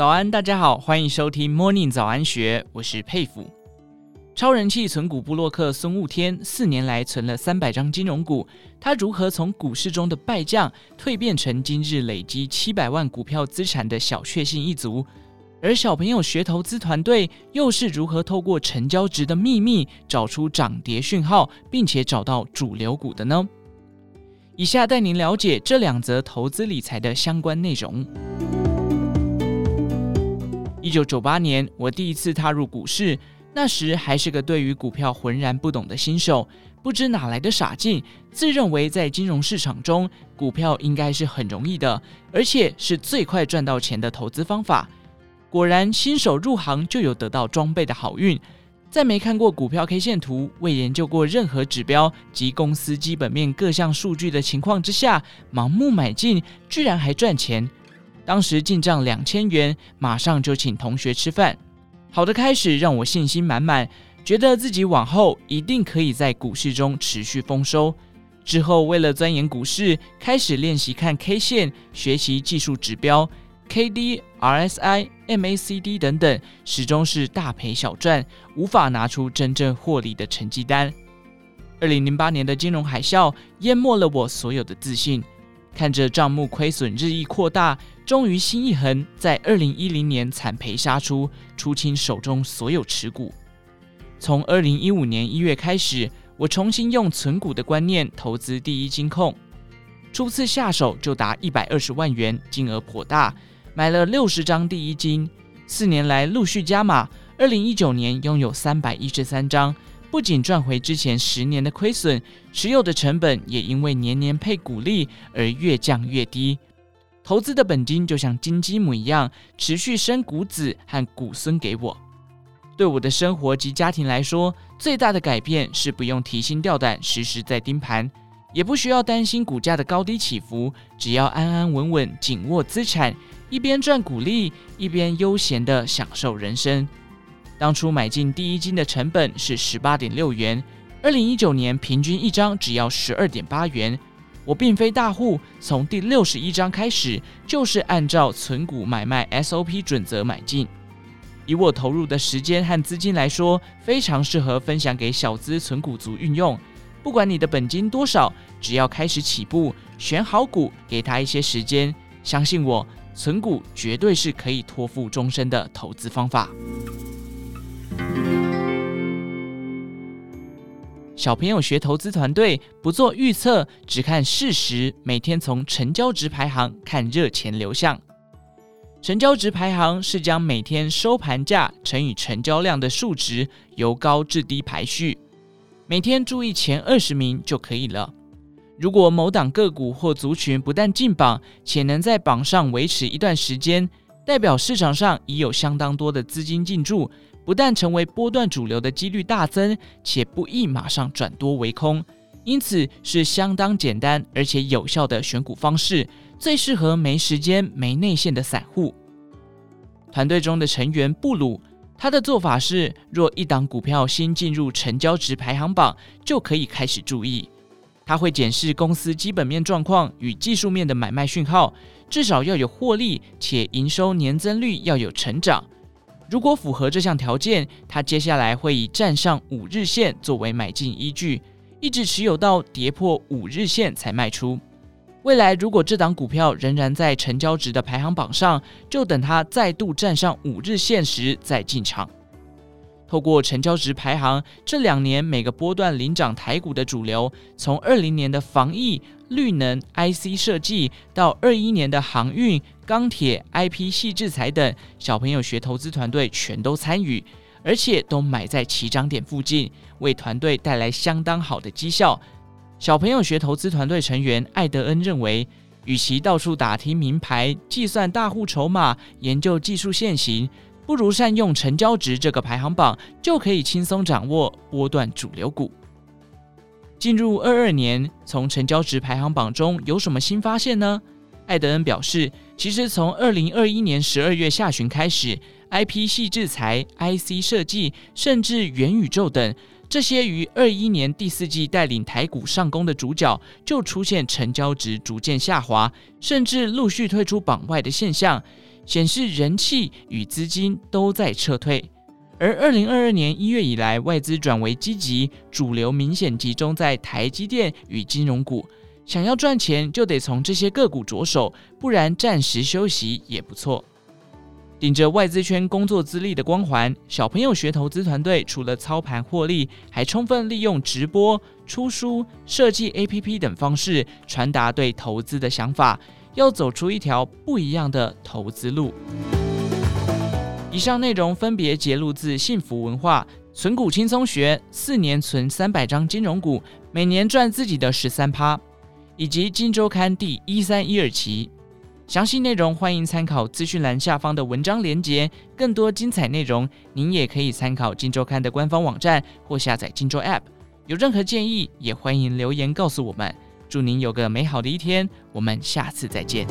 早安，大家好，欢迎收听 Morning 早安学，我是佩服。超人气存股布洛克孙悟天四年来存了三百张金融股，他如何从股市中的败将蜕变成今日累积七百万股票资产的小确幸一族？而小朋友学投资团队又是如何透过成交值的秘密找出涨跌讯号，并且找到主流股的呢？以下带您了解这两则投资理财的相关内容。一九九八年，我第一次踏入股市，那时还是个对于股票浑然不懂的新手，不知哪来的傻劲，自认为在金融市场中，股票应该是很容易的，而且是最快赚到钱的投资方法。果然，新手入行就有得到装备的好运。在没看过股票 K 线图、未研究过任何指标及公司基本面各项数据的情况之下，盲目买进，居然还赚钱。当时进账两千元，马上就请同学吃饭。好的开始让我信心满满，觉得自己往后一定可以在股市中持续丰收。之后，为了钻研股市，开始练习看 K 线，学习技术指标。K D、R S I、M A C D 等等，始终是大赔小赚，无法拿出真正获利的成绩单。二零零八年的金融海啸淹没了我所有的自信，看着账目亏损日益扩大，终于心一横，在二零一零年惨赔杀出，出清手中所有持股。从二零一五年一月开始，我重新用存股的观念投资第一金控，初次下手就达一百二十万元，金额颇大。买了六十张第一金，四年来陆续加码，二零一九年拥有三百一十三张，不仅赚回之前十年的亏损，持有的成本也因为年年配股利而越降越低。投资的本金就像金鸡母一样，持续生股子和股孙给我。对我的生活及家庭来说，最大的改变是不用提心吊胆，时时在盯盘，也不需要担心股价的高低起伏，只要安安稳稳紧握资产。一边赚股利，一边悠闲地享受人生。当初买进第一金的成本是十八点六元，二零一九年平均一张只要十二点八元。我并非大户，从第六十一张开始就是按照存股买卖 SOP 准则买进。以我投入的时间和资金来说，非常适合分享给小资存股族运用。不管你的本金多少，只要开始起步，选好股，给他一些时间，相信我。存股绝对是可以托付终身的投资方法。小朋友学投资团队不做预测，只看事实，每天从成交值排行看热钱流向。成交值排行是将每天收盘价乘以成交量的数值，由高至低排序，每天注意前二十名就可以了。如果某档个股或族群不但进榜，且能在榜上维持一段时间，代表市场上已有相当多的资金进驻，不但成为波段主流的几率大增，且不易马上转多为空，因此是相当简单而且有效的选股方式，最适合没时间、没内线的散户。团队中的成员布鲁，他的做法是：若一档股票新进入成交值排行榜，就可以开始注意。他会检视公司基本面状况与技术面的买卖讯号，至少要有获利，且营收年增率要有成长。如果符合这项条件，他接下来会以站上五日线作为买进依据，一直持有到跌破五日线才卖出。未来如果这档股票仍然在成交值的排行榜上，就等它再度站上五日线时再进场。透过成交值排行，这两年每个波段领涨台股的主流，从二零年的防疫、绿能、IC 设计，到二一年的航运、钢铁、IP 系制裁等，小朋友学投资团队全都参与，而且都买在起涨点附近，为团队带来相当好的绩效。小朋友学投资团队成员艾德恩认为，与其到处打听名牌、计算大户筹码、研究技术线型。不如善用成交值这个排行榜，就可以轻松掌握波段主流股。进入二二年，从成交值排行榜中有什么新发现呢？艾德恩表示，其实从二零二一年十二月下旬开始，IP 系制裁、IC 设计，甚至元宇宙等这些于二一年第四季带领台股上攻的主角，就出现成交值逐渐下滑，甚至陆续退出榜外的现象。显示人气与资金都在撤退。而二零二二年一月以来，外资转为积极，主流明显集中在台积电与金融股。想要赚钱，就得从这些个股着手，不然暂时休息也不错。顶着外资圈工作资历的光环，小朋友学投资团队除了操盘获利，还充分利用直播、出书、设计 APP 等方式传达对投资的想法，要走出一条不一样的投资路。以上内容分别节录自幸福文化《存股轻松学》，四年存三百张金融股，每年赚自己的十三趴，以及《金周刊》第一三一二期。详细内容欢迎参考资讯栏下方的文章连接，更多精彩内容您也可以参考《金周刊》的官方网站或下载《金周 App》。有任何建议也欢迎留言告诉我们。祝您有个美好的一天，我们下次再见。